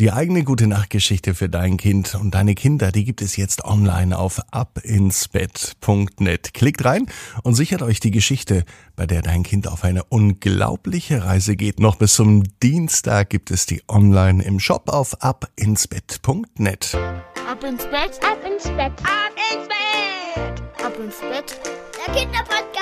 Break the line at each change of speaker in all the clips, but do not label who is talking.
Die eigene gute Nachtgeschichte für dein Kind und deine Kinder, die gibt es jetzt online auf abinsbett.net. Klickt rein und sichert euch die Geschichte, bei der dein Kind auf eine unglaubliche Reise geht. Noch bis zum Dienstag gibt es die online im Shop auf abinsbett.net.
Ab ins Bett, ab ins Bett, ab ins Bett, ab ins Bett. Der Kinderpodcast.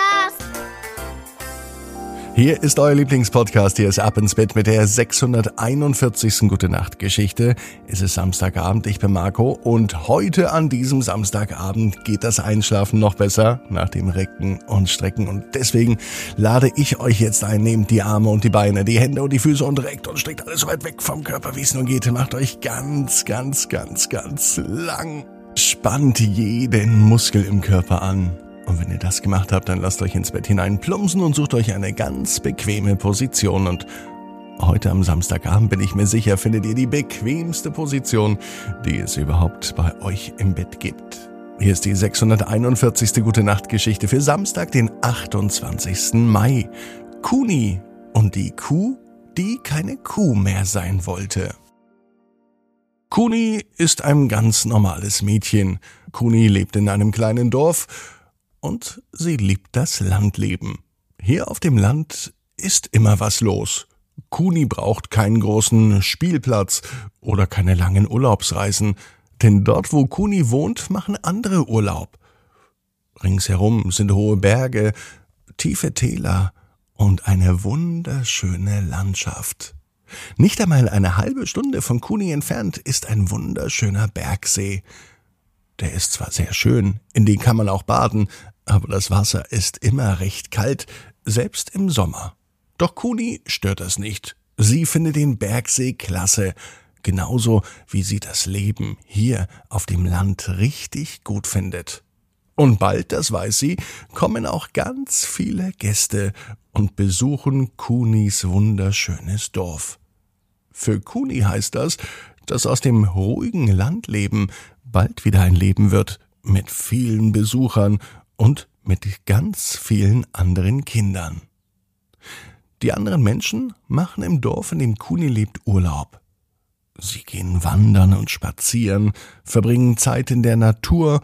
Hier ist euer Lieblingspodcast. Hier ist Ab ins Bett mit der 641. Gute Nacht Geschichte. Es ist Samstagabend. Ich bin Marco und heute an diesem Samstagabend geht das Einschlafen noch besser nach dem Recken und Strecken und deswegen lade ich euch jetzt ein. Nehmt die Arme und die Beine, die Hände und die Füße und reckt und streckt alles so weit weg vom Körper, wie es nur geht. Macht euch ganz, ganz, ganz, ganz lang. Spannt jeden Muskel im Körper an. Und wenn ihr das gemacht habt, dann lasst euch ins Bett hinein plumpsen und sucht euch eine ganz bequeme Position. Und heute am Samstagabend bin ich mir sicher, findet ihr die bequemste Position, die es überhaupt bei euch im Bett gibt. Hier ist die 641. Gute Nacht Geschichte für Samstag, den 28. Mai. Kuni und die Kuh, die keine Kuh mehr sein wollte. Kuni ist ein ganz normales Mädchen. Kuni lebt in einem kleinen Dorf und sie liebt das Landleben. Hier auf dem Land ist immer was los. Kuni braucht keinen großen Spielplatz oder keine langen Urlaubsreisen, denn dort, wo Kuni wohnt, machen andere Urlaub. Ringsherum sind hohe Berge, tiefe Täler und eine wunderschöne Landschaft. Nicht einmal eine halbe Stunde von Kuni entfernt ist ein wunderschöner Bergsee. Der ist zwar sehr schön, in den kann man auch baden, aber das Wasser ist immer recht kalt, selbst im Sommer. Doch Kuni stört das nicht. Sie findet den Bergsee klasse, genauso wie sie das Leben hier auf dem Land richtig gut findet. Und bald, das weiß sie, kommen auch ganz viele Gäste und besuchen Kunis wunderschönes Dorf. Für Kuni heißt das, dass aus dem ruhigen Landleben bald wieder ein Leben wird mit vielen Besuchern und mit ganz vielen anderen Kindern. Die anderen Menschen machen im Dorf, in dem Kuni lebt, Urlaub. Sie gehen wandern und spazieren, verbringen Zeit in der Natur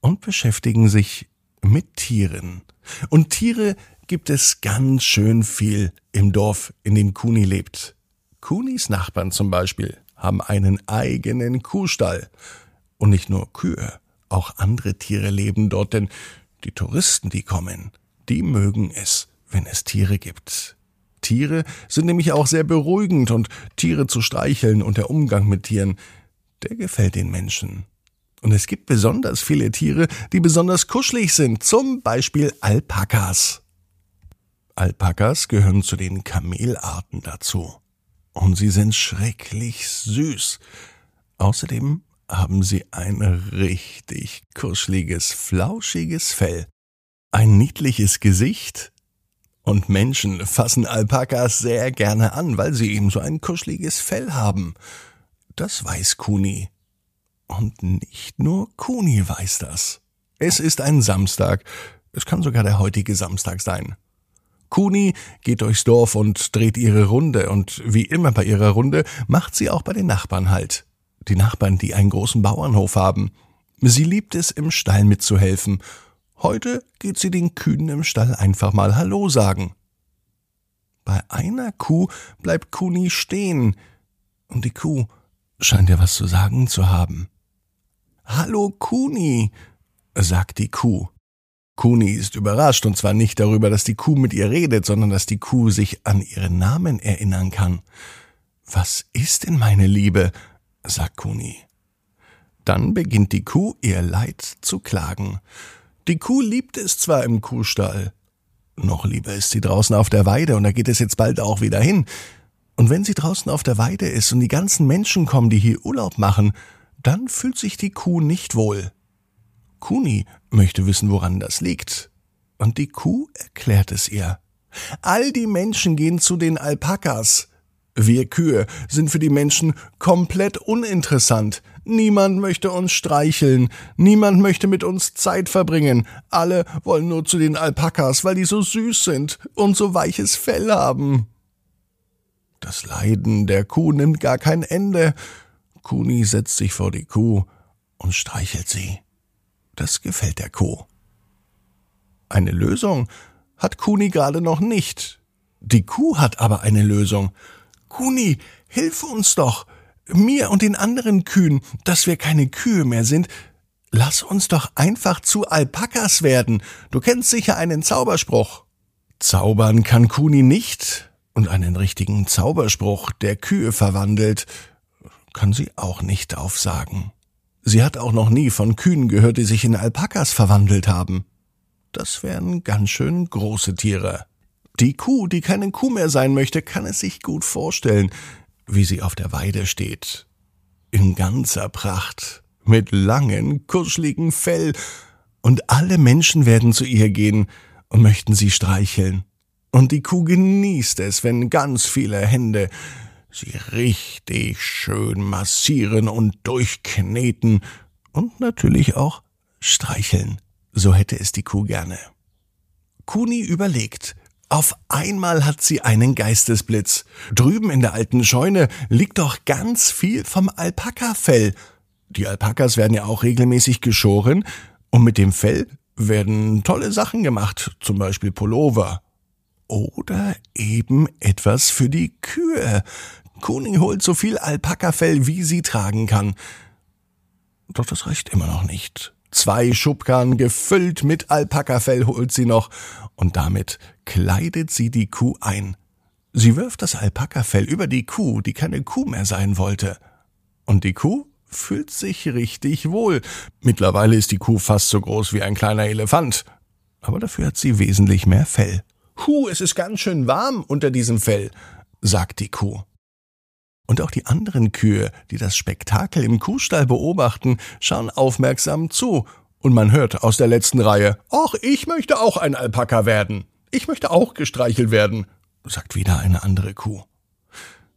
und beschäftigen sich mit Tieren. Und Tiere gibt es ganz schön viel im Dorf, in dem Kuni lebt. Kunis Nachbarn zum Beispiel haben einen eigenen Kuhstall. Und nicht nur Kühe, auch andere Tiere leben dort, denn die Touristen, die kommen, die mögen es, wenn es Tiere gibt. Tiere sind nämlich auch sehr beruhigend und Tiere zu streicheln und der Umgang mit Tieren, der gefällt den Menschen. Und es gibt besonders viele Tiere, die besonders kuschelig sind, zum Beispiel Alpakas. Alpakas gehören zu den Kamelarten dazu. Und sie sind schrecklich süß. Außerdem haben sie ein richtig kuscheliges, flauschiges Fell, ein niedliches Gesicht und Menschen fassen Alpakas sehr gerne an, weil sie eben so ein kuscheliges Fell haben. Das weiß Kuni. Und nicht nur Kuni weiß das. Es ist ein Samstag. Es kann sogar der heutige Samstag sein. Kuni geht durchs Dorf und dreht ihre Runde, und wie immer bei ihrer Runde macht sie auch bei den Nachbarn halt die Nachbarn, die einen großen Bauernhof haben. Sie liebt es, im Stall mitzuhelfen. Heute geht sie den Kühen im Stall einfach mal Hallo sagen. Bei einer Kuh bleibt Kuni stehen, und die Kuh scheint ihr was zu sagen zu haben. Hallo Kuni, sagt die Kuh. Kuni ist überrascht, und zwar nicht darüber, dass die Kuh mit ihr redet, sondern dass die Kuh sich an ihren Namen erinnern kann. Was ist denn meine Liebe? sagt Kuni. Dann beginnt die Kuh ihr Leid zu klagen. Die Kuh liebt es zwar im Kuhstall, noch lieber ist sie draußen auf der Weide und da geht es jetzt bald auch wieder hin. Und wenn sie draußen auf der Weide ist und die ganzen Menschen kommen, die hier Urlaub machen, dann fühlt sich die Kuh nicht wohl. Kuni möchte wissen, woran das liegt. Und die Kuh erklärt es ihr. All die Menschen gehen zu den Alpakas. Wir Kühe sind für die Menschen komplett uninteressant. Niemand möchte uns streicheln, niemand möchte mit uns Zeit verbringen. Alle wollen nur zu den Alpakas, weil die so süß sind und so weiches Fell haben. Das Leiden der Kuh nimmt gar kein Ende. Kuni setzt sich vor die Kuh und streichelt sie. Das gefällt der Kuh. Eine Lösung hat Kuni gerade noch nicht. Die Kuh hat aber eine Lösung. Kuni, hilf uns doch, mir und den anderen Kühen, dass wir keine Kühe mehr sind. Lass uns doch einfach zu Alpakas werden. Du kennst sicher einen Zauberspruch. Zaubern kann Kuni nicht, und einen richtigen Zauberspruch, der Kühe verwandelt, kann sie auch nicht aufsagen. Sie hat auch noch nie von Kühen gehört, die sich in Alpakas verwandelt haben. Das wären ganz schön große Tiere. Die Kuh, die keine Kuh mehr sein möchte, kann es sich gut vorstellen, wie sie auf der Weide steht. In ganzer Pracht, mit langen, kuscheligen Fell, und alle Menschen werden zu ihr gehen und möchten sie streicheln. Und die Kuh genießt es, wenn ganz viele Hände sie richtig schön massieren und durchkneten und natürlich auch streicheln. So hätte es die Kuh gerne. Kuni überlegt. Auf einmal hat sie einen Geistesblitz. Drüben in der alten Scheune liegt doch ganz viel vom Alpakafell. Die Alpakas werden ja auch regelmäßig geschoren und mit dem Fell werden tolle Sachen gemacht, zum Beispiel Pullover. Oder eben etwas für die Kühe. Kuni holt so viel Alpakafell, wie sie tragen kann. Doch das reicht immer noch nicht. Zwei Schubkarren gefüllt mit Alpakafell holt sie noch, und damit kleidet sie die Kuh ein. Sie wirft das Alpakafell über die Kuh, die keine Kuh mehr sein wollte. Und die Kuh fühlt sich richtig wohl. Mittlerweile ist die Kuh fast so groß wie ein kleiner Elefant. Aber dafür hat sie wesentlich mehr Fell. Hu, es ist ganz schön warm unter diesem Fell, sagt die Kuh. Und auch die anderen Kühe, die das Spektakel im Kuhstall beobachten, schauen aufmerksam zu, und man hört aus der letzten Reihe, ach, ich möchte auch ein Alpaka werden. Ich möchte auch gestreichelt werden, sagt wieder eine andere Kuh.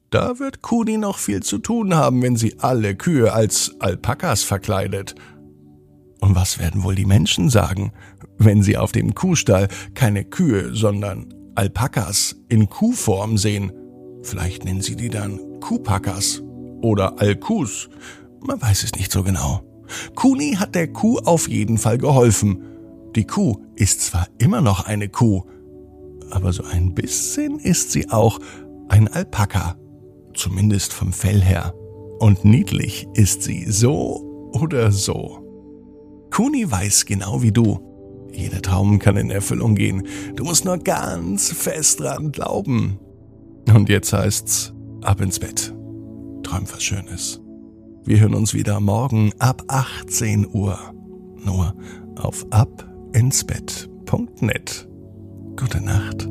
Da wird Kuni noch viel zu tun haben, wenn sie alle Kühe als Alpakas verkleidet. Und was werden wohl die Menschen sagen, wenn sie auf dem Kuhstall keine Kühe, sondern Alpakas in Kuhform sehen? Vielleicht nennen sie die dann Kuhpakas oder Alkus. Man weiß es nicht so genau. Kuni hat der Kuh auf jeden Fall geholfen. Die Kuh ist zwar immer noch eine Kuh, aber so ein bisschen ist sie auch ein Alpaka, zumindest vom Fell her. Und niedlich ist sie so oder so. Kuni weiß genau wie du. Jeder Traum kann in Erfüllung gehen. Du musst nur ganz fest dran glauben. Und jetzt heißt's ab ins Bett. Träum was Schönes. Wir hören uns wieder morgen ab 18 Uhr. Nur auf abinsbett.net. Gute Nacht.